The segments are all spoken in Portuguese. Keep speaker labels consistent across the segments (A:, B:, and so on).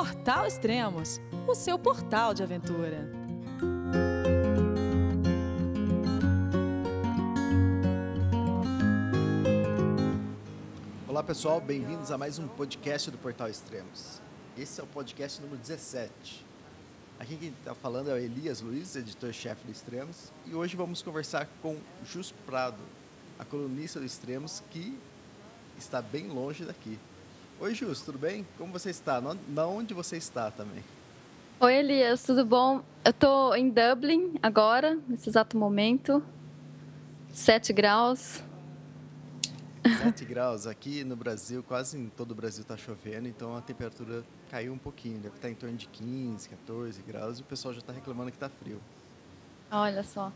A: Portal Extremos, o seu portal de aventura.
B: Olá pessoal, bem-vindos a mais um podcast do Portal Extremos. Esse é o podcast número 17. Aqui quem está falando é o Elias Luiz, editor-chefe do Extremos, e hoje vamos conversar com Jus Prado, a colunista do Extremos, que está bem longe daqui. Oi, Jus, tudo bem? Como você está? Na onde você está também?
C: Oi, Elias, tudo bom? Eu estou em Dublin agora, nesse exato momento. 7 graus.
B: 7 graus. Aqui no Brasil, quase em todo o Brasil está chovendo, então a temperatura caiu um pouquinho. Deve estar em torno de 15, 14 graus e o pessoal já está reclamando que está frio.
C: Olha só.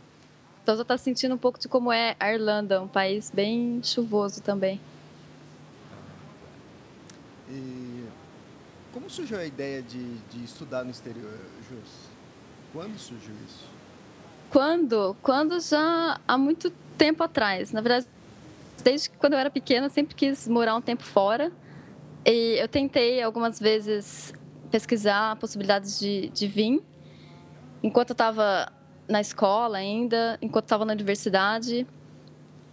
C: Então já está sentindo um pouco de como é a Irlanda, um país bem chuvoso também.
B: E como surgiu a ideia de, de estudar no exterior, Jus? Quando surgiu isso?
C: Quando? Quando já há muito tempo atrás. Na verdade, desde quando eu era pequena, sempre quis morar um tempo fora. E eu tentei algumas vezes pesquisar possibilidades de, de vir. Enquanto eu estava na escola ainda, enquanto estava na universidade.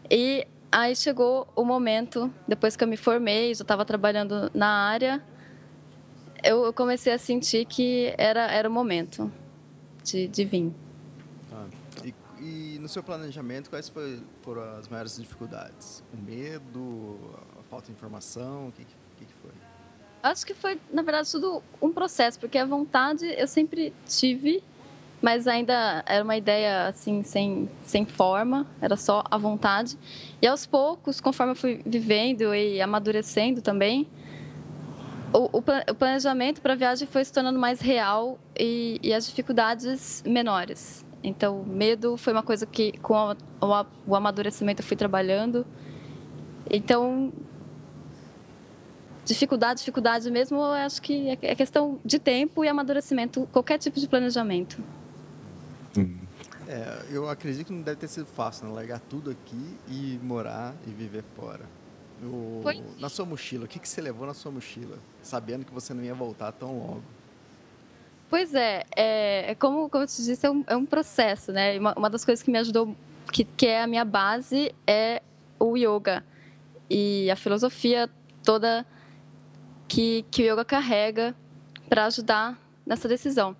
C: E Aí chegou o momento, depois que eu me formei, já estava trabalhando na área, eu comecei a sentir que era, era o momento de, de vir.
B: Ah, e, e, no seu planejamento, quais foi, foram as maiores dificuldades? O medo, a falta de informação, o que, que, que foi?
C: Acho que foi, na verdade, tudo um processo, porque a vontade eu sempre tive, mas ainda era uma ideia assim sem sem forma, era só a vontade. E aos poucos, conforme eu fui vivendo e amadurecendo também, o, o planejamento para a viagem foi se tornando mais real e, e, as dificuldades menores. Então, medo foi uma coisa que com o, o, o amadurecimento eu fui trabalhando. Então, dificuldade, dificuldade mesmo, eu acho que é, é questão de tempo e amadurecimento, qualquer tipo de planejamento.
B: É, eu acredito que não deve ter sido fácil, né? Largar tudo aqui e morar e viver fora. O, na sua mochila, o que, que você levou na sua mochila, sabendo que você não ia voltar tão logo?
C: Pois é, é, é como, como eu te disse, é um, é um processo, né? Uma, uma, das coisas que me ajudou, que, que é a minha base, é o yoga e a filosofia toda que, que o yoga carrega para ajudar nessa decisão.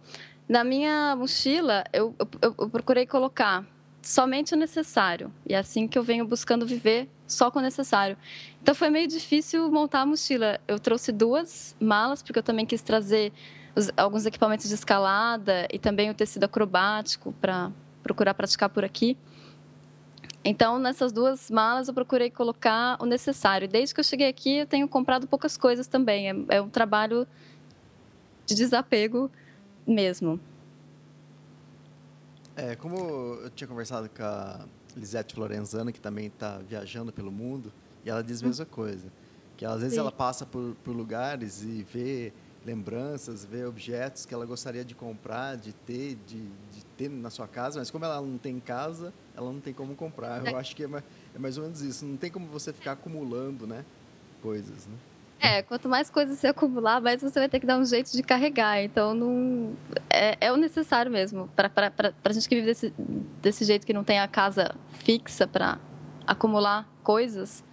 C: Na minha mochila, eu, eu, eu procurei colocar somente o necessário. E é assim que eu venho buscando viver só com o necessário. Então foi meio difícil montar a mochila. Eu trouxe duas malas, porque eu também quis trazer os, alguns equipamentos de escalada e também o tecido acrobático para procurar praticar por aqui. Então, nessas duas malas, eu procurei colocar o necessário. Desde que eu cheguei aqui, eu tenho comprado poucas coisas também. É, é um trabalho de desapego mesmo.
B: É, como eu tinha conversado com a Lisete Florenzano, que também está viajando pelo mundo, e ela diz a mesma coisa. Que às vezes Sim. ela passa por, por lugares e vê lembranças, vê objetos que ela gostaria de comprar, de ter, de, de, ter na sua casa, mas como ela não tem casa, ela não tem como comprar. Eu é. acho que é mais, é mais ou menos isso. Não tem como você ficar acumulando, né, coisas, né?
C: É, quanto mais coisas você acumular, mais você vai ter que dar um jeito de carregar. Então, não é, é o necessário mesmo. Para a gente que vive desse, desse jeito, que não tem a casa fixa para acumular coisas,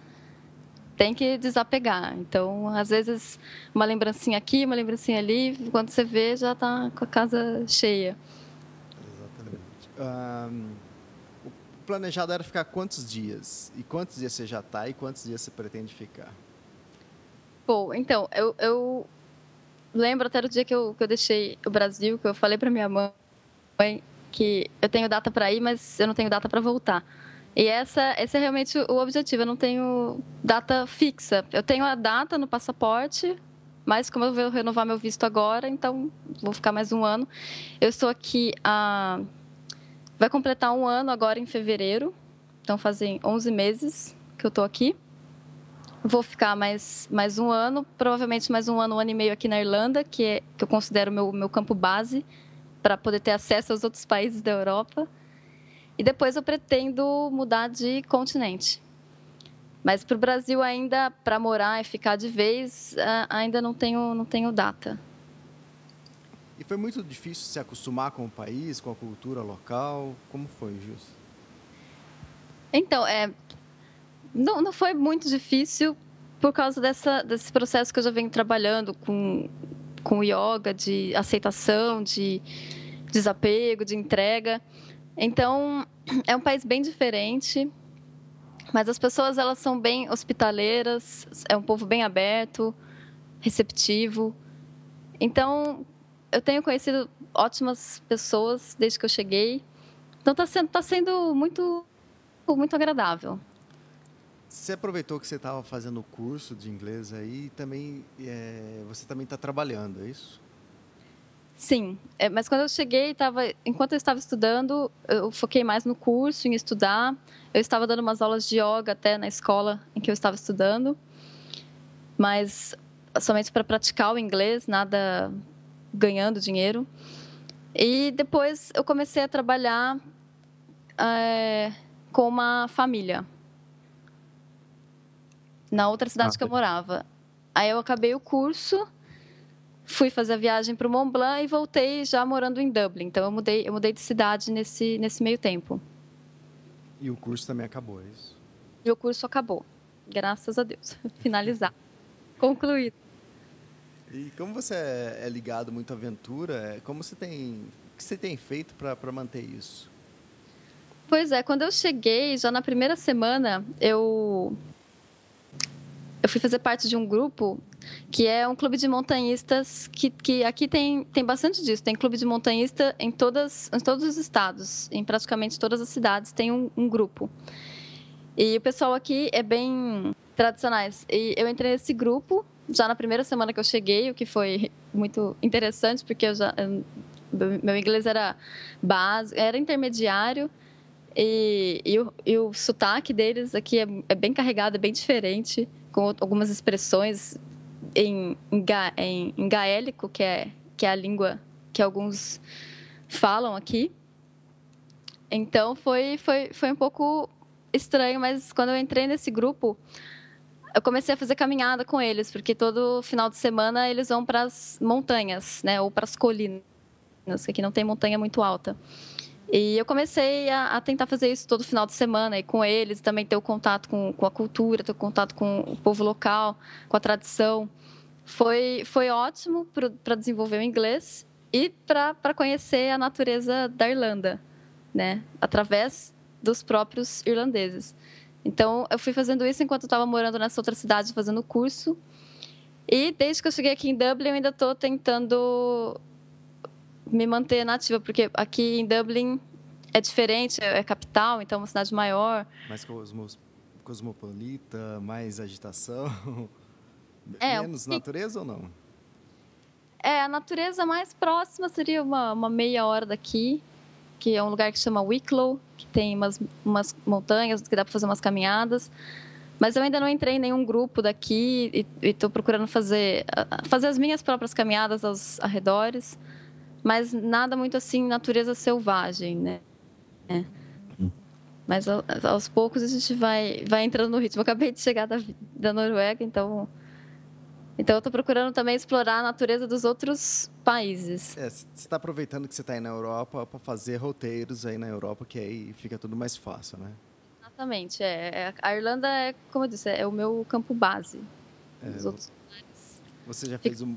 C: tem que desapegar. Então, às vezes, uma lembrancinha aqui, uma lembrancinha ali, quando você vê, já está com a casa cheia.
B: Exatamente. Um, o planejado era ficar quantos dias? E quantos dias você já está e quantos dias você pretende ficar?
C: Bom, então, eu, eu lembro até do dia que eu, que eu deixei o Brasil, que eu falei para minha mãe que eu tenho data para ir, mas eu não tenho data para voltar. E essa, esse é realmente o objetivo. Eu não tenho data fixa. Eu tenho a data no passaporte, mas como eu vou renovar meu visto agora, então vou ficar mais um ano. Eu estou aqui a vai completar um ano agora em fevereiro. Então fazem 11 meses que eu estou aqui. Vou ficar mais, mais um ano, provavelmente mais um ano, um ano e meio aqui na Irlanda, que, é, que eu considero meu, meu campo base, para poder ter acesso aos outros países da Europa. E depois eu pretendo mudar de continente. Mas para o Brasil ainda, para morar e ficar de vez, ainda não tenho, não tenho data.
B: E foi muito difícil se acostumar com o país, com a cultura local? Como foi, Jus?
C: Então, é, não, não foi muito difícil por causa dessa, desse processo que eu já venho trabalhando com, com yoga, de aceitação, de desapego, de entrega. Então, é um país bem diferente, mas as pessoas elas são bem hospitaleiras, é um povo bem aberto, receptivo. Então, eu tenho conhecido ótimas pessoas desde que eu cheguei. Então, está sendo, tá sendo muito, muito agradável.
B: Você aproveitou que você estava fazendo o curso de inglês aí e também é, você também está trabalhando, é isso?
C: Sim, é, mas quando eu cheguei, tava, enquanto eu estava estudando, eu foquei mais no curso, em estudar. Eu estava dando umas aulas de yoga até na escola em que eu estava estudando, mas somente para praticar o inglês, nada ganhando dinheiro. E depois eu comecei a trabalhar é, com uma família na outra cidade ah, que eu morava. Aí eu acabei o curso fui fazer a viagem para o Mont Blanc e voltei já morando em Dublin. Então eu mudei, eu mudei de cidade nesse, nesse meio tempo.
B: E o curso também acabou, é isso?
C: E o curso acabou, graças a Deus. Finalizar, concluído.
B: E como você é, é ligado muito à aventura, é, como você tem, o que você tem feito para manter isso?
C: Pois é, quando eu cheguei, já na primeira semana, eu eu fui fazer parte de um grupo que é um clube de montanhistas que, que aqui tem, tem bastante disso. Tem clube de montanhista em, todas, em todos os estados, em praticamente todas as cidades tem um, um grupo. E o pessoal aqui é bem tradicionais. E eu entrei nesse grupo já na primeira semana que eu cheguei, o que foi muito interessante, porque eu já, eu, meu inglês era básico, era intermediário. E, e, o, e o sotaque deles aqui é, é bem carregado, é bem diferente, com algumas expressões em, em, em, em gaélico, que é, que é a língua que alguns falam aqui. Então foi, foi, foi um pouco estranho, mas quando eu entrei nesse grupo, eu comecei a fazer caminhada com eles, porque todo final de semana eles vão para as montanhas, né, ou para as colinas, que aqui não tem montanha muito alta. E eu comecei a, a, tentar fazer isso todo final de semana e com eles, também ter o contato com, com a cultura, ter o contato com o povo local, com a tradição. Foi, foi ótimo para desenvolver o inglês e para conhecer a natureza da Irlanda, né? através dos próprios irlandeses. Então, eu fui fazendo isso enquanto estava morando nessa outra cidade, fazendo curso. E desde que eu cheguei aqui em Dublin, eu ainda estou tentando me manter nativa, porque aqui em Dublin é diferente, é capital, então é uma cidade maior.
B: Mais cosmos, cosmopolita, mais agitação. É, Menos natureza ou não?
C: É, a natureza mais próxima seria uma, uma meia hora daqui, que é um lugar que chama Wicklow, que tem umas, umas montanhas que dá para fazer umas caminhadas. Mas eu ainda não entrei em nenhum grupo daqui e estou procurando fazer, fazer as minhas próprias caminhadas aos arredores mas nada muito assim natureza selvagem, né? É. Mas aos poucos a gente vai, vai entrando no ritmo. Eu acabei de chegar da, da Noruega, então então eu estou procurando também explorar a natureza dos outros países.
B: É, você está aproveitando que você está aí na Europa para fazer roteiros aí na Europa, que aí fica tudo mais fácil, né?
C: Exatamente. É, é a Irlanda é, como eu disse, é o meu campo base. É, Os outros
B: Você já fez um,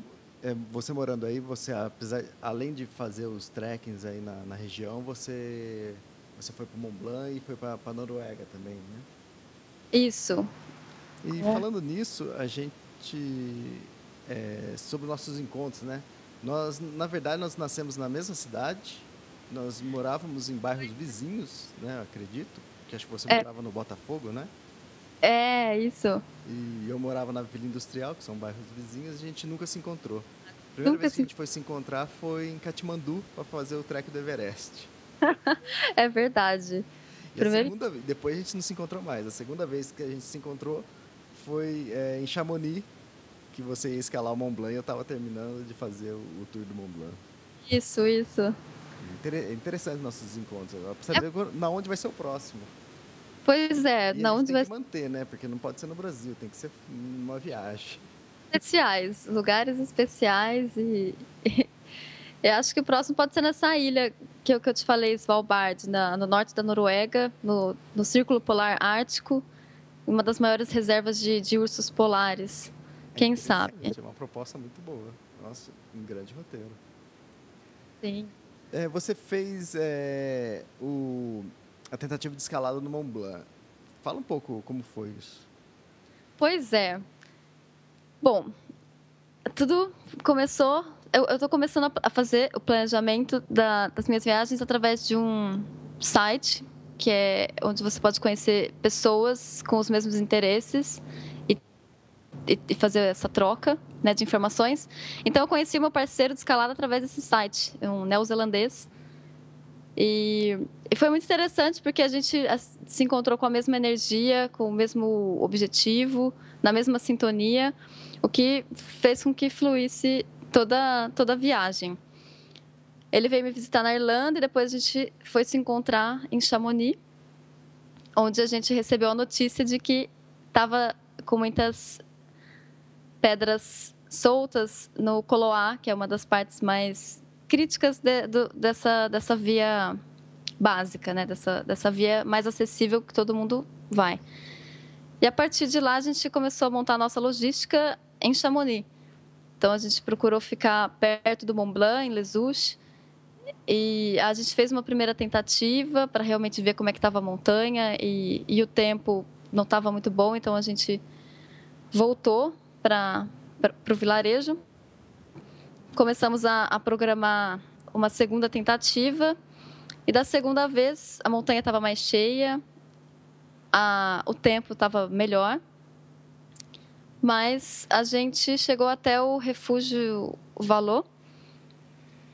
B: você morando aí, você apesar, além de fazer os trekkings aí na, na região, você você foi para Mont Blanc e foi para a Noruega também, né?
C: Isso.
B: E é. falando nisso, a gente é, sobre nossos encontros, né? Nós, na verdade, nós nascemos na mesma cidade, nós morávamos em bairros vizinhos, né? Acredito, que acho que você é. morava no Botafogo, né?
C: É, isso.
B: E eu morava na Vila Industrial, que são bairros vizinhos, e a gente nunca se encontrou. A primeira nunca vez que a gente foi se encontrar foi em Katmandu para fazer o trek do Everest.
C: é verdade.
B: E Primeiro... segunda, depois a gente não se encontrou mais. A segunda vez que a gente se encontrou foi é, em Chamonix, que você ia escalar o Mont Blanc e eu estava terminando de fazer o, o, tour do Mont Blanc.
C: Isso, isso.
B: É interessante nossos encontros. Pra saber é... na onde vai ser o próximo.
C: Pois é,
B: e
C: na onde
B: tem
C: vai
B: que manter, né? Porque não pode ser no Brasil, tem que ser numa viagem.
C: Especiais, lugares especiais e Eu acho que o próximo pode ser nessa ilha que eu, que eu te falei, Svalbard, na, no norte da Noruega, no, no Círculo Polar Ártico, uma das maiores reservas de, de ursos polares. É Quem sabe?
B: É uma proposta muito boa. Nossa, um grande roteiro.
C: Sim.
B: É, você fez é, o, a tentativa de escalada no Mont Blanc. Fala um pouco como foi isso.
C: Pois é. Bom, tudo começou. Eu estou começando a fazer o planejamento da, das minhas viagens através de um site que é onde você pode conhecer pessoas com os mesmos interesses e, e, fazer essa troca né, de informações. Então, eu conheci meu parceiro de escalada através desse site, um neozelandês. E, e foi muito interessante porque a gente se encontrou com a mesma energia, com o mesmo objetivo, na mesma sintonia, o que fez com que fluísse toda, toda a viagem. Ele veio me visitar na Irlanda e depois a gente foi se encontrar em Chamonix, onde a gente recebeu a notícia de que estava com muitas pedras soltas no Coloá, que é uma das partes mais críticas de, do, dessa, dessa via básica, né? dessa, dessa via mais acessível que todo mundo vai. E a partir de lá, a gente começou a montar a nossa logística em Chamonix. Então, a gente procurou ficar perto do Mont Blanc, em Les Houches, e a gente fez uma primeira tentativa para realmente ver como é que estava a montanha e, e o tempo não estava muito bom, então a gente voltou para o vilarejo. Começamos a, a programar uma segunda tentativa. E da segunda vez a montanha estava mais cheia, a, o tempo estava melhor, mas a gente chegou até o refúgio Valor,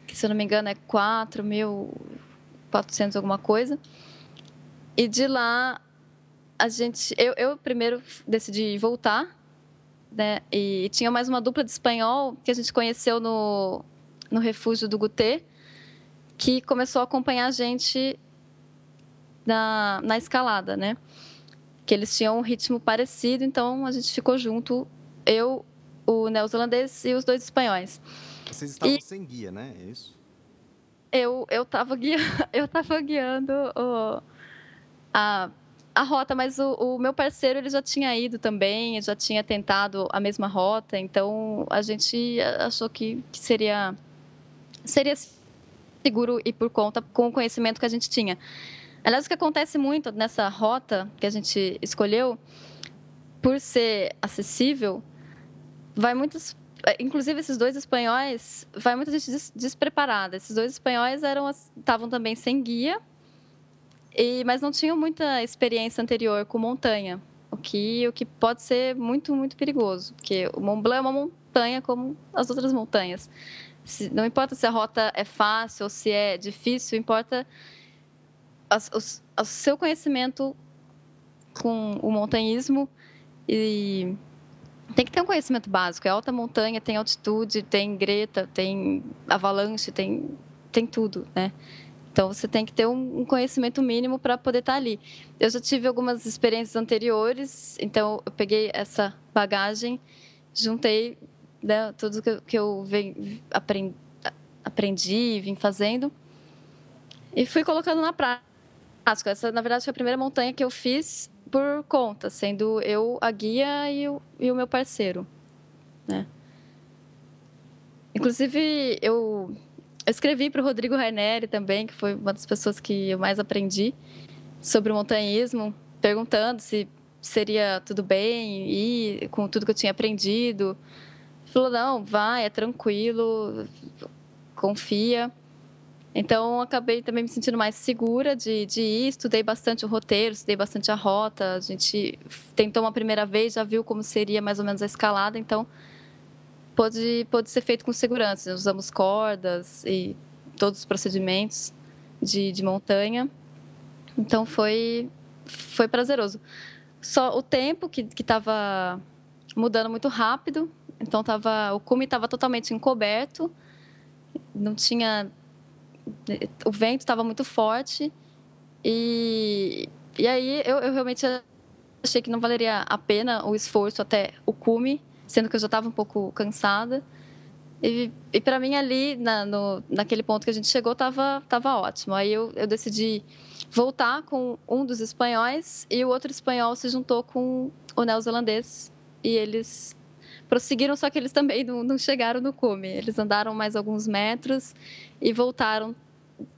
C: que se eu não me engano é 4.400 alguma coisa. E de lá a gente, eu, eu primeiro decidi voltar, né? E tinha mais uma dupla de espanhol que a gente conheceu no no refúgio do Gutê, que começou a acompanhar a gente na, na escalada, né? Que eles tinham um ritmo parecido, então a gente ficou junto, eu, o neozelandês e os dois espanhóis.
B: Vocês estavam e sem guia, né? É isso?
C: Eu eu estava guiando, eu tava guiando o, a a rota, mas o, o, meu parceiro ele já tinha ido também, já tinha tentado a mesma rota, então a gente achou que, que seria seria seguro e por conta com o conhecimento que a gente tinha. Aliás, o que acontece muito nessa rota que a gente escolheu, por ser acessível, vai muitos inclusive esses dois espanhóis, vai muita gente des despreparada. Esses dois espanhóis eram estavam também sem guia, e mas não tinham muita experiência anterior com montanha, o que o que pode ser muito muito perigoso, porque o Mont Blanc é uma montanha como as outras montanhas. Se, não importa se a rota é fácil ou se é difícil, importa o seu conhecimento com o montanhismo e tem que ter um conhecimento básico. É alta montanha, tem altitude, tem greta, tem avalanche, tem, tem tudo, né? Então você tem que ter um, conhecimento mínimo para poder estar tá ali. Eu já tive algumas experiências anteriores, então eu peguei essa bagagem, juntei né, tudo que eu, que eu vem, aprendi, aprendi, vim fazendo e fui colocando na prática. Essa, na verdade, foi a primeira montanha que eu fiz por conta, sendo eu a guia e o, e o meu parceiro, né? Inclusive, eu, eu escrevi para o Rodrigo Raineri também, que foi uma das pessoas que eu mais aprendi sobre o montanhismo, perguntando se seria tudo bem e com tudo que eu tinha aprendido. Ele falou, não, vai, é tranquilo, confia. Então, acabei também me sentindo mais segura de, de ir. Estudei bastante o roteiro, estudei bastante a rota. A gente tentou uma primeira vez, já viu como seria mais ou menos a escalada. Então, pode, pode ser feito com segurança. Usamos cordas e todos os procedimentos de, de montanha. Então, foi, foi prazeroso. Só o tempo que estava mudando muito rápido. Então, tava, o cume estava totalmente encoberto. Não tinha o vento estava muito forte e, e aí eu, eu realmente achei que não valeria a pena o esforço até o cume, sendo que eu já estava um pouco cansada. E, e para mim ali, na, no, naquele ponto que a gente chegou, tava, tava ótimo. Aí eu, eu decidi voltar com um dos espanhóis e o outro espanhol se juntou com o neozelandês e eles prosseguiram, só que eles também não, não chegaram no cume. Eles andaram mais alguns metros e voltaram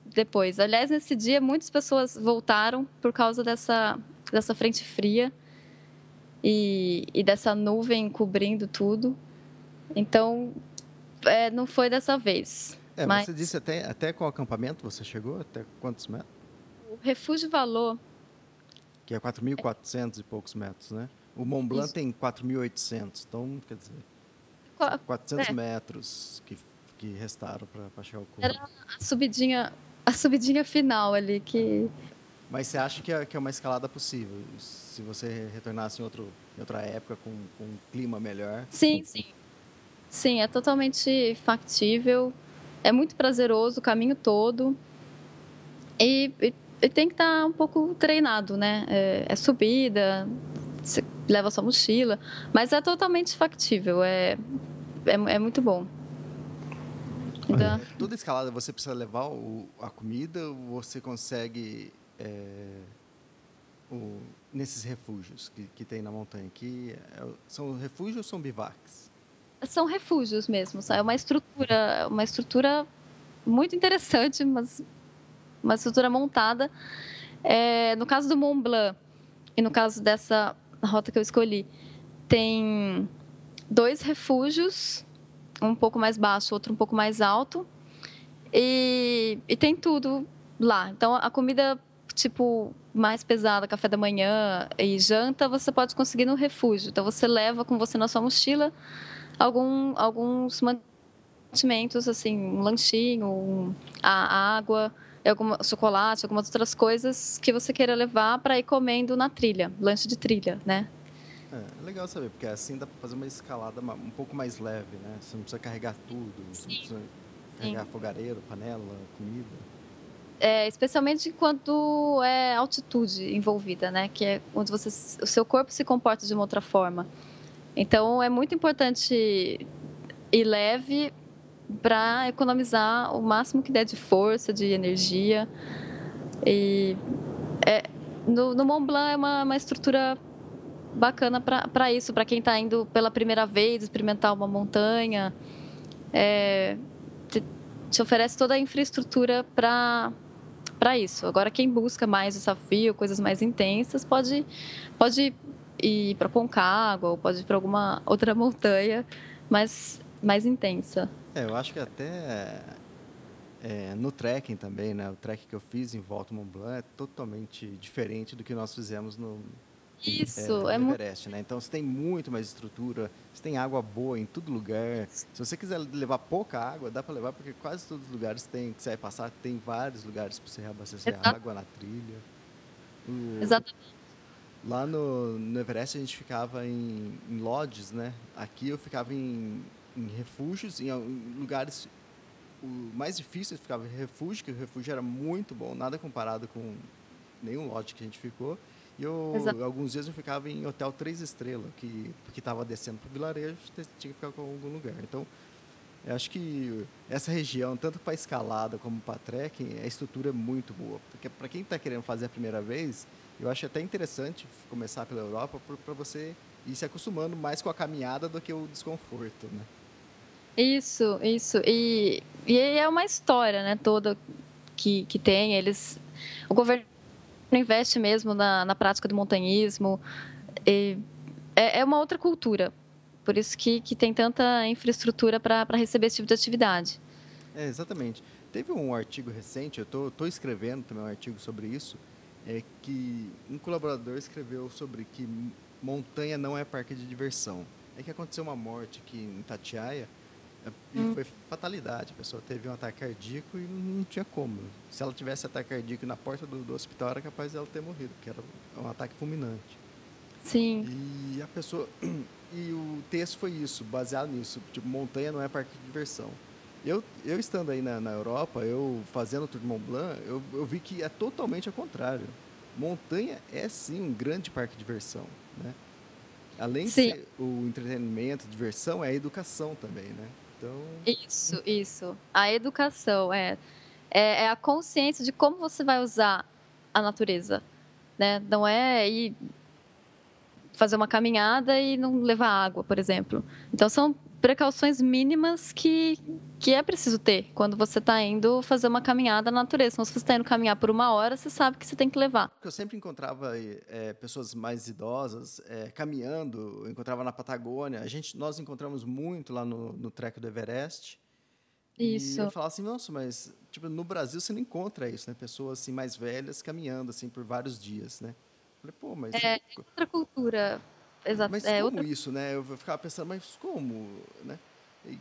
C: depois. Aliás, nesse dia, muitas pessoas voltaram por causa dessa, dessa frente fria e, e dessa nuvem cobrindo tudo. Então, é, não foi dessa vez.
B: É,
C: mas...
B: Você disse até, até qual acampamento você chegou? Até quantos metros?
C: O Refúgio Valor.
B: Que é 4.400 e poucos metros, né? O Mont Blanc Isso. tem 4.800, então, quer dizer, Qua... 400 é. metros que, que restaram para chegar ao cume.
C: Era a subidinha, a subidinha final ali que...
B: Mas você acha que é, que é uma escalada possível? Se você retornasse em, outro, em outra época com, com um clima melhor?
C: Sim, sim. Sim, é totalmente factível. É muito prazeroso o caminho todo. E, e, e tem que estar um pouco treinado, né? É, é subida, você leva sua mochila, mas é totalmente factível. É, é, é muito bom.
B: Então... Toda escalada você precisa levar o, a comida você consegue é, o, nesses refúgios que, que tem na montanha aqui? É, são refúgios ou são bivacs?
C: são refúgios mesmo. É uma estrutura, uma estrutura muito interessante, mas uma estrutura montada. É, no caso do Mont Blanc e no caso dessa rota que eu escolhi, tem dois refúgios, um pouco mais baixo, outro um pouco mais alto, e, e tem tudo lá. Então a comida tipo mais pesada, café da manhã e janta, você pode conseguir no refúgio. Então você leva com você na sua mochila algum, alguns mantimentos, assim, um lanchinho, um, a água, algum chocolate, algumas outras coisas que você queira levar para ir comendo na trilha, lanche de trilha, né?
B: É, é legal saber, porque assim dá para fazer uma escalada um pouco mais leve, né? Você não precisa carregar tudo, você não precisa carregar Sim. fogareiro, panela, comida.
C: É, especialmente quando é altitude envolvida, né? Que é onde você, o seu corpo se comporta de uma outra forma. Então é muito importante ir leve para economizar o máximo que der de força, de energia. E é, no, no Mont Blanc é uma, uma estrutura bacana para isso, para quem está indo pela primeira vez experimentar uma montanha. É, te, te, oferece toda a infraestrutura para para isso. Agora, quem busca mais desafio, coisas mais intensas, pode, pode ir para Concagua ou pode ir para alguma outra montanha mais, mais intensa.
B: É, eu acho que até é, no trekking também, né? O trekking que eu fiz em Volta Mont Blanc é totalmente diferente do que nós fizemos no,
C: isso,
B: é, é Everest, né? Então você tem muito mais estrutura, você tem água boa em todo lugar. Se você quiser levar pouca água, dá para levar porque quase todos os lugares tem que você vai passar, tem vários lugares para você reabastecer Exato. água na trilha.
C: O, Exatamente.
B: Lá no, no Everest a gente ficava em, em lodges, né? Aqui eu ficava em, em refúgios, em, em lugares o mais difícil ficava em refúgio, que o refúgio era muito bom, nada comparado com nenhum lodge que a gente ficou. E eu, alguns dias eu ficava em hotel três estrelas, que porque estava descendo para o vilarejo, tinha que ficar em algum lugar. Então, eu acho que essa região, tanto para escalada como para trekking, a estrutura é muito boa. Porque para quem está querendo fazer a primeira vez, eu acho até interessante começar pela Europa para você ir se acostumando mais com a caminhada do que o desconforto, né?
C: Isso, isso. E, e é uma história, né, toda que, que tem. Eles, o governo investe mesmo na, na prática do montanhismo. E é, é uma outra cultura. Por isso que, que tem tanta infraestrutura para receber esse tipo de atividade.
B: É, exatamente. Teve um artigo recente, eu estou escrevendo também um artigo sobre isso, é que um colaborador escreveu sobre que montanha não é parque de diversão. É que aconteceu uma morte aqui em Tatiaia e hum. foi fatalidade. A pessoa teve um ataque cardíaco e não tinha como. Se ela tivesse ataque cardíaco na porta do, do hospital, era capaz dela ter morrido, porque era um ataque fulminante.
C: Sim.
B: E a pessoa. E o texto foi isso, baseado nisso. Tipo, montanha não é parque de diversão. Eu, eu estando aí na, na Europa, eu fazendo o Tour de Mont Blanc, eu, eu vi que é totalmente ao contrário. Montanha é sim um grande parque de diversão, né? Além de sim. ser o entretenimento, diversão, é a educação também, né? Então...
C: Isso, isso. A educação é, é, é a consciência de como você vai usar a natureza, né? Não é ir fazer uma caminhada e não levar água, por exemplo. Então são precauções mínimas que, que é preciso ter quando você está indo fazer uma caminhada na natureza. Então, se você está indo caminhar por uma hora, você sabe que você tem que levar.
B: Eu sempre encontrava é, pessoas mais idosas é, caminhando, eu encontrava na Patagônia. A gente, nós encontramos muito lá no, no Trek do Everest.
C: Isso.
B: E eu falava assim, nossa, mas tipo, no Brasil você não encontra isso, né? Pessoas assim mais velhas caminhando assim por vários dias, né?
C: Eu falei, pô, mas é outra cultura
B: Exato. Mas é, como outra... isso, né? Eu ficava pensando, mas como, né?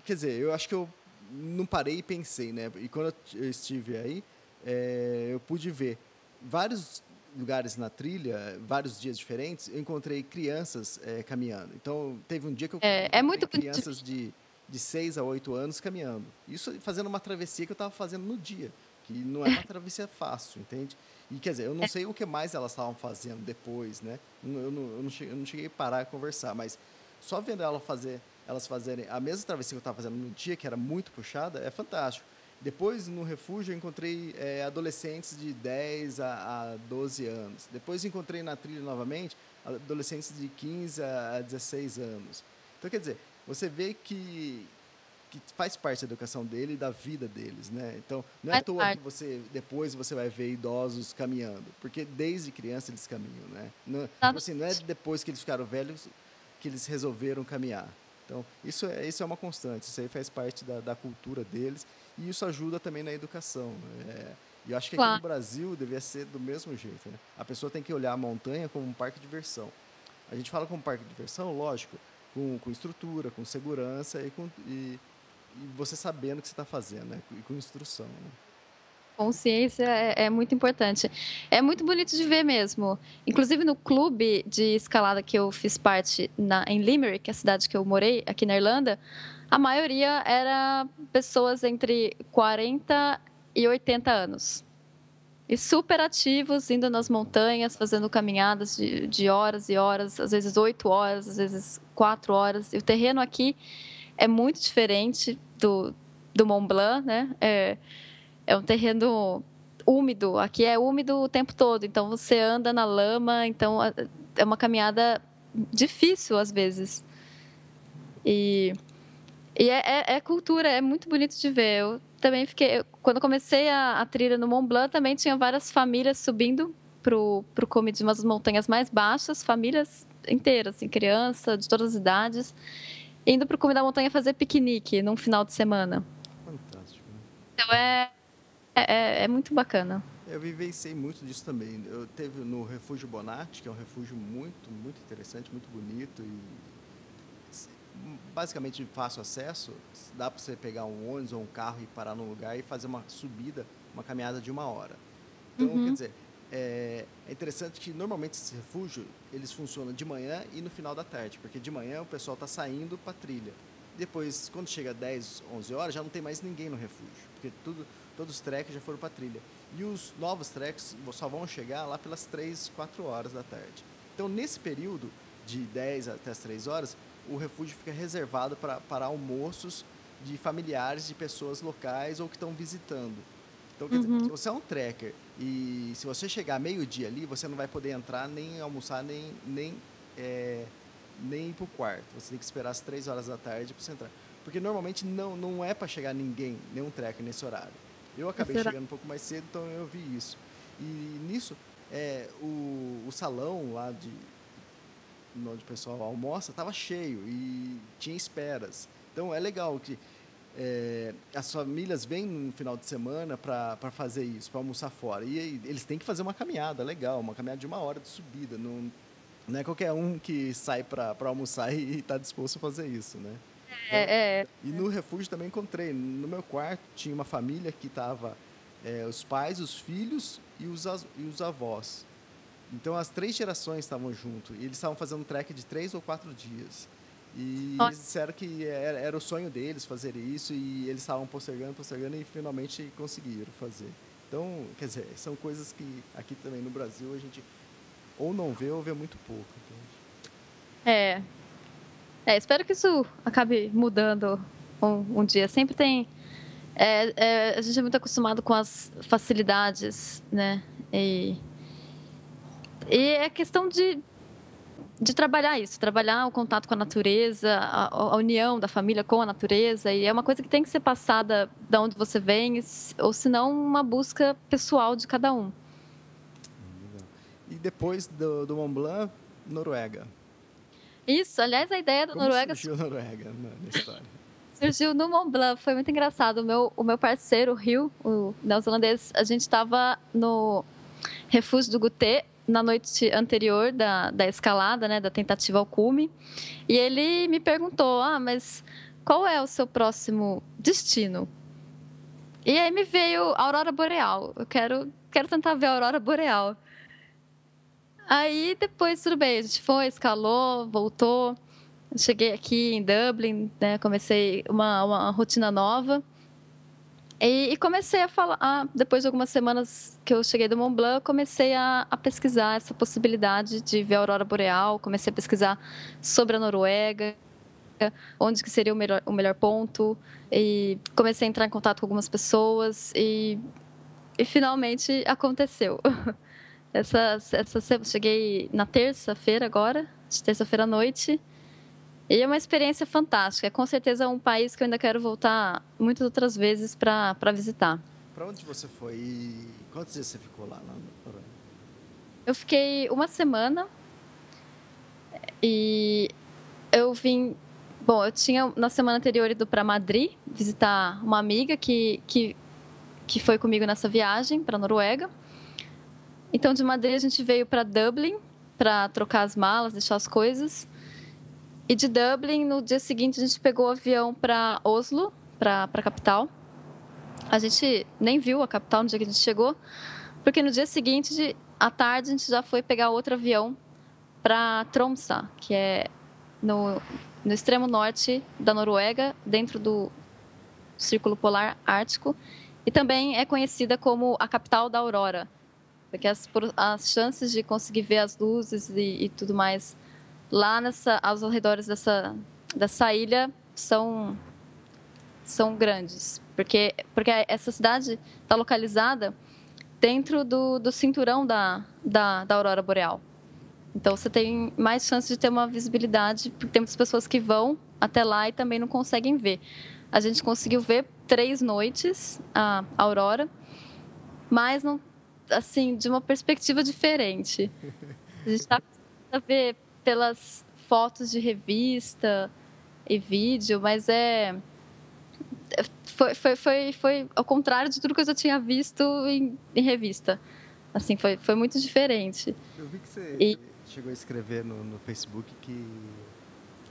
B: Quer dizer, eu acho que eu não parei e pensei, né? E quando eu estive aí, é, eu pude ver vários lugares na trilha, vários dias diferentes, eu encontrei crianças é, caminhando. Então, teve um dia que eu
C: é, é muito
B: crianças de, de 6 a 8 anos caminhando. Isso fazendo uma travessia que eu estava fazendo no dia, que não é uma travessia fácil, entende? E quer dizer, eu não é. sei o que mais elas estavam fazendo depois, né? Eu não, eu não, cheguei, eu não cheguei a parar e conversar, mas só vendo ela fazer, elas fazerem a mesma travessia que eu estava fazendo no dia, que era muito puxada, é fantástico. Depois, no refúgio, eu encontrei é, adolescentes de 10 a, a 12 anos. Depois, encontrei na trilha novamente adolescentes de 15 a 16 anos. Então, quer dizer, você vê que, que faz parte da educação dele e da vida deles, né? Então, não é à toa que você depois você vai ver idosos caminhando, porque desde criança eles caminham, né? Não, tipo assim, não é depois que eles ficaram velhos que eles resolveram caminhar. Então, isso é, isso é uma constante, isso aí faz parte da, da cultura deles e isso ajuda também na educação. Né? É, e eu acho que aqui no Brasil devia ser do mesmo jeito. Né? A pessoa tem que olhar a montanha como um parque de diversão. A gente fala como parque de diversão, lógico, com, com estrutura, com segurança e, com, e, e você sabendo o que você está fazendo, né? E com instrução. Né?
C: Consciência é, é, muito importante. É muito bonito de ver mesmo. Inclusive no clube de escalada que eu fiz parte na, em Limerick, a cidade que eu morei aqui na Irlanda, a maioria era pessoas entre 40 e 80 anos. E super ativos, indo nas montanhas, fazendo caminhadas de, de horas e horas, às vezes oito horas, às vezes quatro horas. E o terreno aqui é muito diferente do, do Mont Blanc, né? É, é um terreno úmido. Aqui é úmido o tempo todo, então você anda na lama, então é uma caminhada difícil às vezes. E, e é, é, é cultura, é muito bonito de ver. Eu também fiquei. Quando comecei a, a trilha no Mont Blanc, também tinha várias famílias subindo pro, pro cume de umas montanhas mais baixas, famílias inteiras, assim, criança de todas as idades indo para o cume da montanha fazer piquenique num final de semana.
B: Fantástico.
C: Então é, é, é, muito bacana.
B: Eu vivenciei muito disso também. Eu teve no Refúgio Bonatti, que é um refúgio muito, muito interessante, muito bonito e basicamente de fácil acesso. Dá para você pegar um ônibus ou um carro e parar num lugar e fazer uma subida, uma caminhada de uma hora. Então, uhum. quer dizer, é, é, interessante que normalmente esse refúgio eles funcionam de manhã e no final da tarde, porque de manhã o pessoal está saindo para trilha. Depois, quando chega 10, 11 horas, já não tem mais ninguém no refúgio, porque tudo, todos os treks já foram para trilha. E os novos treks só vão chegar lá pelas 3, 4 horas da tarde. Então, nesse período de 10 até as 3 horas, o refúgio fica reservado para, para almoços de familiares de pessoas locais ou que estão visitando. Então, quer uhum. dizer, se você é um trekker e se você chegar meio-dia ali, você não vai poder entrar, nem almoçar, nem, nem, é, nem ir para o quarto. Você tem que esperar as três horas da tarde para você entrar. Porque normalmente não, não é para chegar ninguém, nenhum trekker nesse horário. Eu acabei Será? chegando um pouco mais cedo, então eu vi isso. E nisso, é, o, o salão lá de onde o pessoal almoça estava cheio e tinha esperas. Então é legal que é, as famílias vêm no final de semana para fazer isso, para almoçar fora. E eles têm que fazer uma caminhada legal, uma caminhada de uma hora de subida. Não, não é qualquer um que sai para almoçar e está disposto a fazer isso, né?
C: É, é,
B: e no refúgio também encontrei. No meu quarto tinha uma família que estava é, os pais, os filhos e os, e os avós. Então as três gerações estavam juntos. E eles estavam fazendo um trek de três ou quatro dias. E eles disseram que era, era, o sonho deles fazer isso e eles estavam postergando, postergando e finalmente conseguiram fazer. Então, quer dizer, são coisas que aqui também no Brasil a gente ou não vê ou vê muito pouco. Entende?
C: É. É, espero que isso acabe mudando um, um dia. Sempre tem. É, é, a gente é muito acostumado com as facilidades, né? E, e é questão de, de trabalhar isso, trabalhar o contato com a natureza, a, a, união da família com a natureza, e é uma coisa que tem que ser passada da onde você vem, ou se não uma busca pessoal de cada um.
B: E depois do, do Mont Blanc, Noruega.
C: Isso, aliás, a ideia da
B: Como
C: Noruega.
B: surgiu Noruega na, história?
C: surgiu no Mont Blanc, foi muito engraçado. O meu, o meu parceiro, o Rio, o neozelandês, a gente estava no refúgio do Guté na noite anterior da, da escalada, né, da tentativa ao cume, e ele me perguntou: "Ah, mas qual é o seu próximo destino?" E aí me veio a aurora boreal. Eu quero quero tentar ver a aurora boreal. Aí depois, tudo bem, a gente foi, escalou, voltou. Cheguei aqui em Dublin, né, comecei uma, uma rotina nova. E, e, comecei a falar, ah, depois de algumas semanas que eu cheguei do Mont Blanc, comecei a, a, pesquisar essa possibilidade de ver a aurora boreal, comecei a pesquisar sobre a Noruega, onde que seria o melhor, o melhor ponto, e comecei a entrar em contato com algumas pessoas e, e finalmente aconteceu. Essa, essa, cheguei na terça-feira agora, terça-feira à noite, e é uma experiência fantástica. É com certeza um país que eu ainda quero voltar muitas outras vezes para visitar.
B: Para onde você foi e quantos dias você ficou lá? lá
C: eu fiquei uma semana e eu vim. Bom, eu tinha na semana anterior ido para Madrid visitar uma amiga que, que, que foi comigo nessa viagem para a Noruega. Então, de Madrid, a gente veio para Dublin para trocar as malas, deixar as coisas. E de Dublin, no dia seguinte, a gente pegou o avião para Oslo, para a capital. A gente nem viu a capital no dia que a gente chegou, porque no dia seguinte, à tarde, a gente já foi pegar outro avião para Tromsø, que é no, no extremo norte da Noruega, dentro do Círculo Polar Ártico, e também é conhecida como a capital da aurora porque as, as chances de conseguir ver as luzes e, e tudo mais lá nessa, aos arredores dessa, dessa ilha são, são grandes. Porque, porque essa cidade está localizada dentro do, do cinturão da, da, da aurora boreal. Então você tem mais chance de ter uma visibilidade, porque tem muitas pessoas que vão até lá e também não conseguem ver. A gente conseguiu ver três noites a aurora, mas não assim, de uma perspectiva diferente. A gente está a ver pelas fotos de revista e vídeo, mas é foi, foi, foi, foi ao contrário de tudo que eu já tinha visto em, em revista. Assim, foi, foi muito diferente.
B: Eu vi que você e... chegou a escrever no, no Facebook que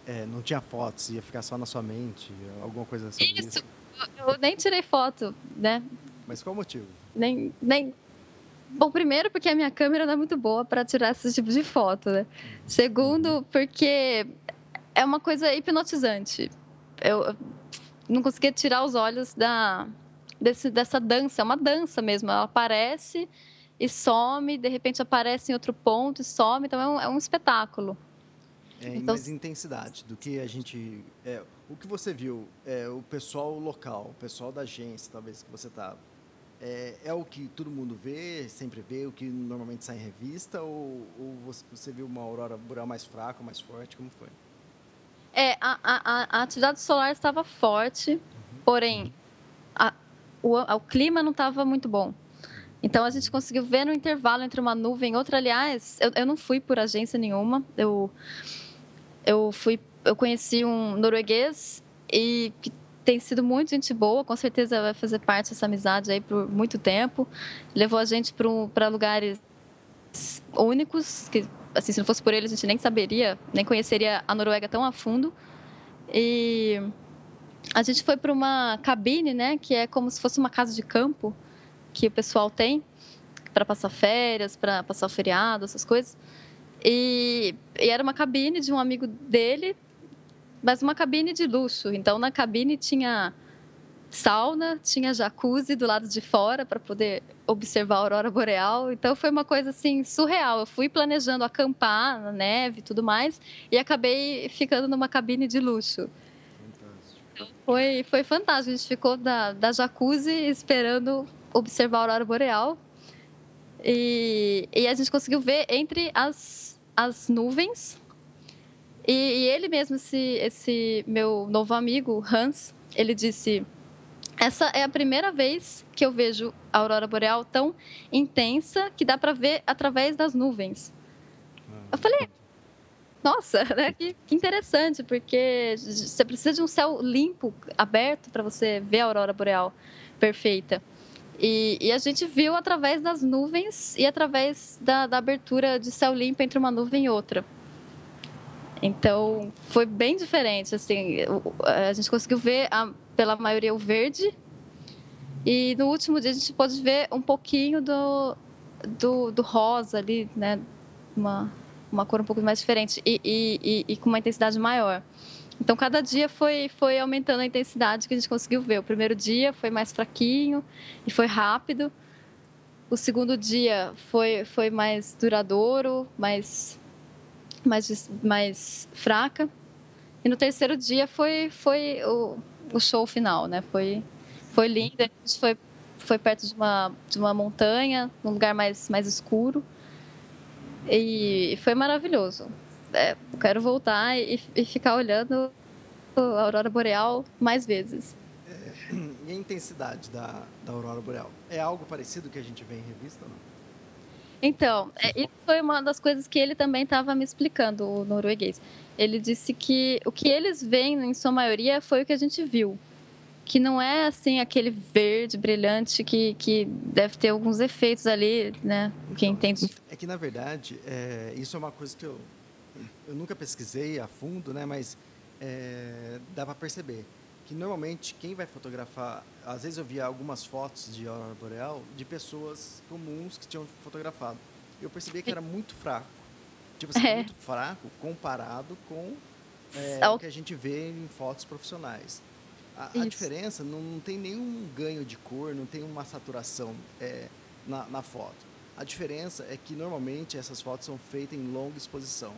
B: é, não tinha fotos, ia ficar só na sua mente, alguma coisa assim.
C: Isso, eu, eu nem tirei foto, né?
B: Mas qual o motivo?
C: Nem, nem, Bom, primeiro porque a minha câmera não é muito boa para tirar esse tipo de foto, né? Segundo, porque é uma coisa hipnotizante. Eu não conseguia tirar os olhos da desse, dessa dança, é uma dança mesmo. Ela aparece e some, de repente aparece em outro ponto e some, então é um, é um espetáculo.
B: É, então, mais intensidade do que a gente. É, o que você viu, é, o pessoal local, o pessoal da agência, talvez que você está é, é, o que todo mundo vê, sempre vê, o que normalmente sai em revista, ou, ou você viu uma aurora boreal mais fraca, mais forte? Como foi?
C: É, a, a, a atividade solar estava forte, uhum. porém a, o, o clima não estava muito bom. Então a gente conseguiu ver no intervalo entre uma nuvem e outra. Aliás, eu, eu não fui por agência nenhuma. Eu, eu fui, eu conheci um norueguês e que tem sido muito gente boa, com certeza vai fazer parte dessa amizade aí por muito tempo. Levou a gente para lugares únicos, que assim, se não fosse por ele a gente nem saberia, nem conheceria a Noruega tão a fundo. E a gente foi para uma cabine, né, que é como se fosse uma casa de campo que o pessoal tem para passar férias, para passar o feriado, essas coisas. E, e, era uma cabine de um amigo dele, mas uma cabine de luxo. Então, na cabine tinha sauna, tinha jacuzzi do lado de fora para poder observar a aurora boreal. Então, foi uma coisa assim surreal. Eu fui planejando acampar na neve e tudo mais e acabei ficando numa cabine de luxo. Foi, foi fantástico. A gente ficou da, da jacuzzi esperando observar a aurora boreal. E, e a gente conseguiu ver entre as, as nuvens. E, e ele mesmo, esse, esse meu novo amigo, Hans, ele disse: Essa é a primeira vez que eu vejo a aurora boreal tão intensa que dá para ver através das nuvens. Eu falei, nossa, né? Que, que, interessante, porque você precisa de um céu limpo, aberto, para você ver a aurora boreal perfeita. E, e, a gente viu através das nuvens e através da, da, abertura de céu limpo entre uma nuvem e outra. Então, foi bem diferente. Assim, a gente conseguiu ver, a, pela maioria, o verde. E no último dia, a gente pôde ver um pouquinho do, do, do rosa ali, né? Uma, uma cor um pouco mais diferente e, e, e, e, com uma intensidade maior. Então, cada dia foi, foi aumentando a intensidade que a gente conseguiu ver. O primeiro dia foi mais fraquinho e foi rápido. O segundo dia foi, foi mais duradouro, mais, mais, mais fraca. E no terceiro dia foi, foi o, o show final, né? Foi, foi lindo. A gente foi, foi perto de uma, de uma montanha, num lugar mais, mais escuro. E foi maravilhoso. É, quero voltar e, e, ficar olhando a aurora boreal mais vezes.
B: É, e a intensidade da, da aurora boreal? É algo parecido que a gente vê em revista ou não?
C: Então, é, isso foi uma das coisas que ele também estava me explicando, o norueguês. Ele disse que o que eles veem, em sua maioria, foi o que a gente viu que não é assim aquele verde brilhante que, que deve ter alguns efeitos ali, né? Quem então, entende.
B: É que na verdade é, isso é uma coisa que eu, eu nunca pesquisei a fundo, né? Mas é, dá para perceber que normalmente quem vai fotografar, às vezes eu via algumas fotos de aurora boreal de pessoas comuns que tinham fotografado. Eu percebi que era muito fraco, tipo assim, é. muito fraco comparado com é, o que a gente vê em fotos profissionais. A, a diferença não, não, tem nenhum ganho de cor, não tem uma saturação é, na, na, foto. A diferença é que normalmente essas fotos são feitas em longa exposição.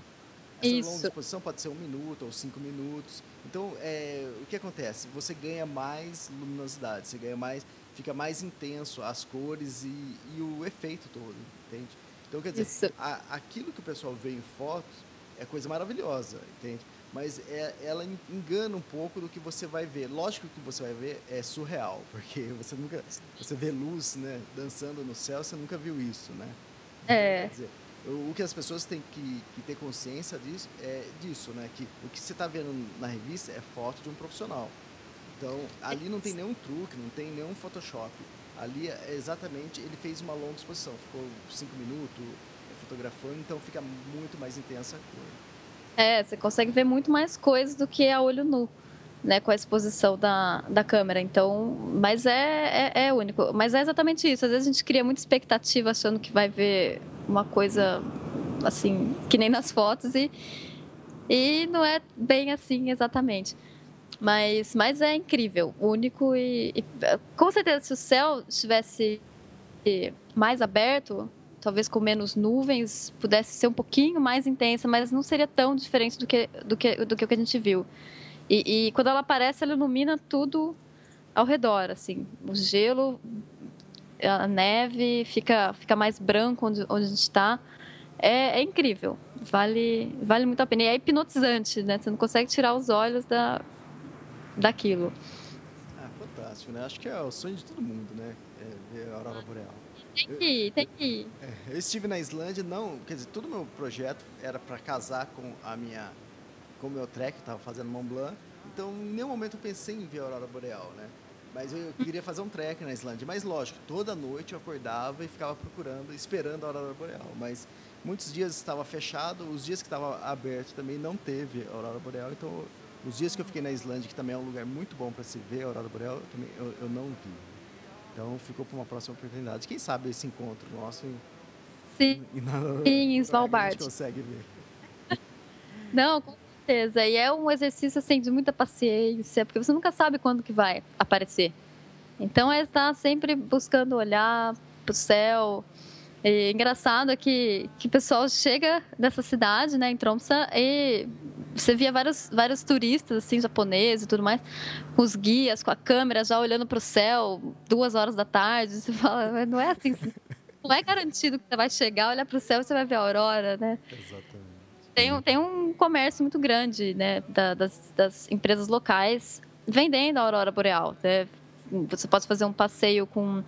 B: Essa Isso. longa exposição pode ser um minuto ou cinco minutos. Então, é, o que acontece? Você ganha mais luminosidade, você ganha mais, fica mais intenso as cores e, e o efeito todo, entende? Então, quer dizer, a, aquilo que o pessoal vê em fotos é coisa maravilhosa, entende? mas é, ela engana um pouco do que você vai ver. Lógico que o que você vai ver é surreal, porque você nunca você vê luz, né, dançando no céu, você nunca viu isso, né?
C: É.
B: Quer dizer, o que as pessoas têm que, que ter consciência disso é disso, né? Que o que você está vendo na revista é foto de um profissional. Então, ali não tem nenhum truque, não tem nenhum Photoshop. Ali é exatamente, ele fez uma longa exposição, ficou cinco minutos fotografando, então fica muito mais intensa a cor.
C: É, você consegue ver muito mais coisas do que a olho nu, né, com a exposição da, da câmera. Então, mas é, é, é único. Mas é exatamente isso. Às vezes a gente cria muita expectativa achando que vai ver uma coisa assim, que nem nas fotos e, e não é bem assim exatamente. Mas, mas é incrível, único e, e com certeza se o céu estivesse mais aberto, talvez com menos nuvens, pudesse ser um pouquinho mais intensa, mas não seria tão diferente do que, do que, do que a gente viu. E, e quando ela aparece, ela ilumina tudo ao redor, assim, o gelo, a neve, fica, fica mais branco onde, onde a gente está. É, é, incrível, vale, vale muito a pena. E é hipnotizante, né? Você não consegue tirar os olhos da, daquilo.
B: Ah, fantástico, né? Acho que é o sonho de todo mundo, né? É ver a aurora boreal.
C: Tem que ir, tem que ir.
B: É, eu estive na Islândia, não, quer dizer, todo o meu projeto era para casar com a minha, com o meu trek, eu estava fazendo Mont Blanc, então em nenhum momento eu pensei em ver a aurora boreal, né? Mas eu queria fazer um trek na Islândia, mas lógico, toda noite eu acordava e ficava procurando, esperando a aurora boreal, mas muitos dias estava fechado, os dias que estava aberto também não teve a aurora boreal, então os dias que eu fiquei na Islândia, que também é um lugar muito bom para se ver a aurora boreal, eu, também, eu, eu não vi. Então ficou para uma próxima oportunidade. Quem sabe esse encontro nosso em,
C: Sim, em, na, em Svalbard. A
B: gente consegue ver.
C: Não, com certeza. E é um exercício assim, de muita paciência, porque você nunca sabe quando que vai aparecer. Então é estar sempre buscando olhar para o céu. E engraçado é que, que o pessoal chega nessa cidade, né, em Tromsø, e você via vários, vários turistas, assim, japoneses e tudo mais, com os guias, com a câmera, já olhando para o céu, duas horas da tarde. Você fala, não é assim. Não é garantido que você vai chegar, olhar para o céu e você vai ver a aurora, né? Tem, um, tem um comércio muito grande, né, da, das, das empresas locais vendendo a aurora boreal. Né? Você pode fazer um passeio com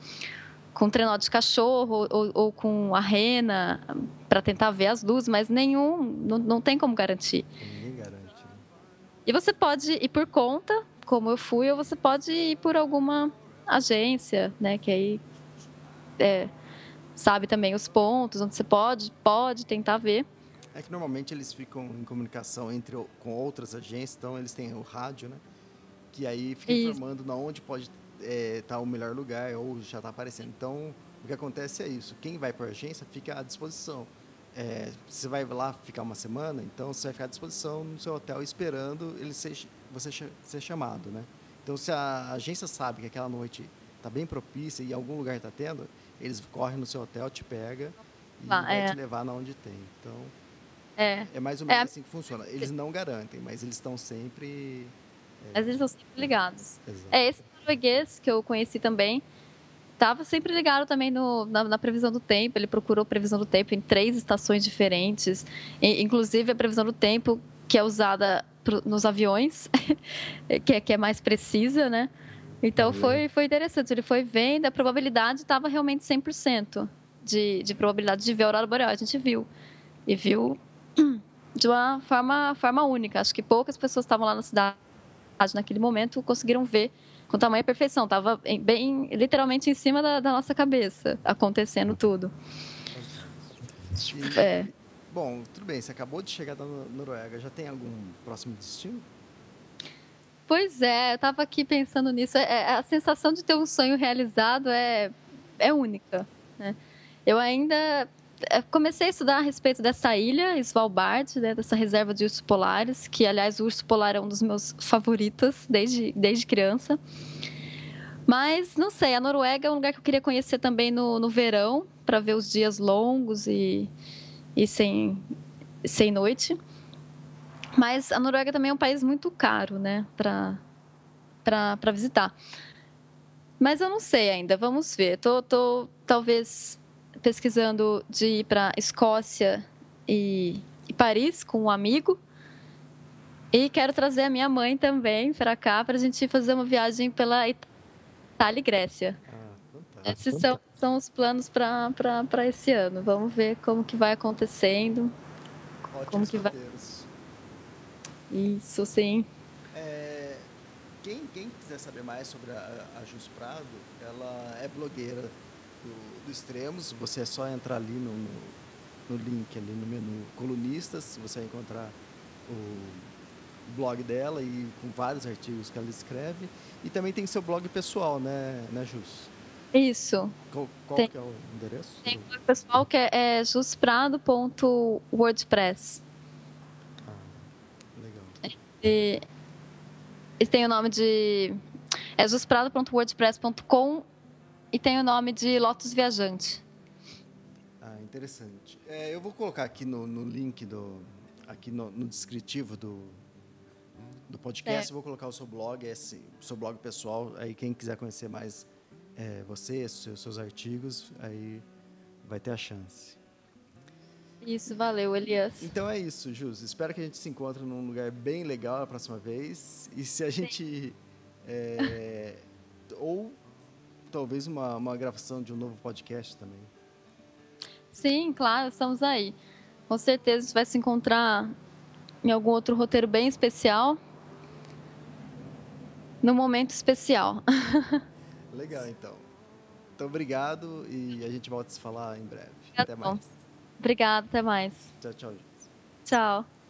C: com trenó de cachorro ou, ou com a rena para tentar ver as luzes, mas nenhum, não, não tem como garantir.
B: Ninguém garante. Né?
C: E você pode ir por conta, como eu fui, ou você pode ir por alguma agência, né, que aí é, sabe também os pontos onde você pode, pode tentar ver.
B: É que normalmente eles ficam em comunicação entre com outras agências, então eles têm o rádio, né? Que aí fica Isso. informando na onde pode está é, tá o melhor lugar ou já está aparecendo. Então, o que acontece é isso. Quem vai para a agência fica à disposição. É, você vai lá ficar uma semana, então você vai ficar à disposição no seu hotel esperando ele ser, você ser chamado, né? Então, se a agência sabe que aquela noite está bem propícia e algum lugar está tendo, eles correm no seu hotel, te pega e ah, vai é. te levar na onde tem. Então,
C: é,
B: é mais ou menos é. assim que funciona. Eles não garantem, mas eles estão sempre...
C: É. Mas eles estão sempre ligados. Exato. É esse norueguês que eu conheci também estava sempre ligado também no, na, na, previsão do tempo. Ele procurou previsão do tempo em três estações diferentes, e, inclusive a previsão do tempo que é usada pro, nos aviões, que, é, que é mais precisa, né? Então foi, foi interessante. Ele foi vendo, a probabilidade estava realmente 100% de, de probabilidade de ver a aurora boreal. A gente viu. E viu de uma forma, forma única. Acho que poucas pessoas estavam lá na cidade naquele momento conseguiram ver com tamanha perfeição. Tava bem, literalmente em cima da, da nossa cabeça, acontecendo tudo.
B: E, é. Bom, tudo bem. Você acabou de chegar da Noruega. Já tem algum próximo destino?
C: Pois é, eu estava aqui pensando nisso. É, é, a sensação de ter um sonho realizado é, é única. Né? Eu ainda comecei a estudar a respeito dessa ilha, Svalbard, né, dessa reserva de ursos polares, que, aliás, o urso polar é um dos meus favoritos desde, desde criança. Mas, não sei, a Noruega é um lugar que eu queria conhecer também no, no verão, para ver os dias longos e, e sem, sem noite. Mas a Noruega também é um país muito caro, né, para visitar. Mas eu não sei ainda, vamos ver. Tô, tô talvez pesquisando de ir para Escócia e, e, Paris com um amigo. E quero trazer a minha mãe também para cá para a gente fazer uma viagem pela Itália e Grécia. Ah, Esses são, são os planos para esse ano. Vamos ver como que vai acontecendo.
B: Ótimos como que vai.
C: Isso, sim.
B: É, quem, quem quiser saber mais sobre a, a Jus Prado, ela é blogueira do, do Extremos. Você é só entrar ali no, no, link, ali no menu Colunistas, você vai encontrar o blog dela e com vários artigos que ela escreve. E também tem seu blog pessoal, né, né Jus?
C: Isso.
B: Qual, qual tem, que é o endereço?
C: Tem o blog pessoal que é, é jusprado.wordpress.
B: Ah, legal.
C: E, e tem o nome de... É jusprado.wordpress.com e tem o nome de Lotus Viajante.
B: Ah, interessante. É, eu vou colocar aqui no, no link do aqui no, no, descritivo do, do podcast, é. vou colocar o seu blog, esse, seu blog pessoal, aí quem quiser conhecer mais é, você, seus, seus artigos, aí vai ter a chance.
C: Isso, valeu, Elias.
B: Então é isso, Jus. Espero que a gente se encontre num lugar bem legal a próxima vez. E se a gente. É, ou talvez uma, uma gravação de um novo podcast também.
C: Sim, claro, estamos aí. Com certeza a gente vai se encontrar em algum outro roteiro bem especial. No momento especial.
B: Legal, então. Então, obrigado e a gente volta a se falar em breve. Até mais.
C: Obrigada, até mais.
B: Tchau, tchau.
C: Tchau.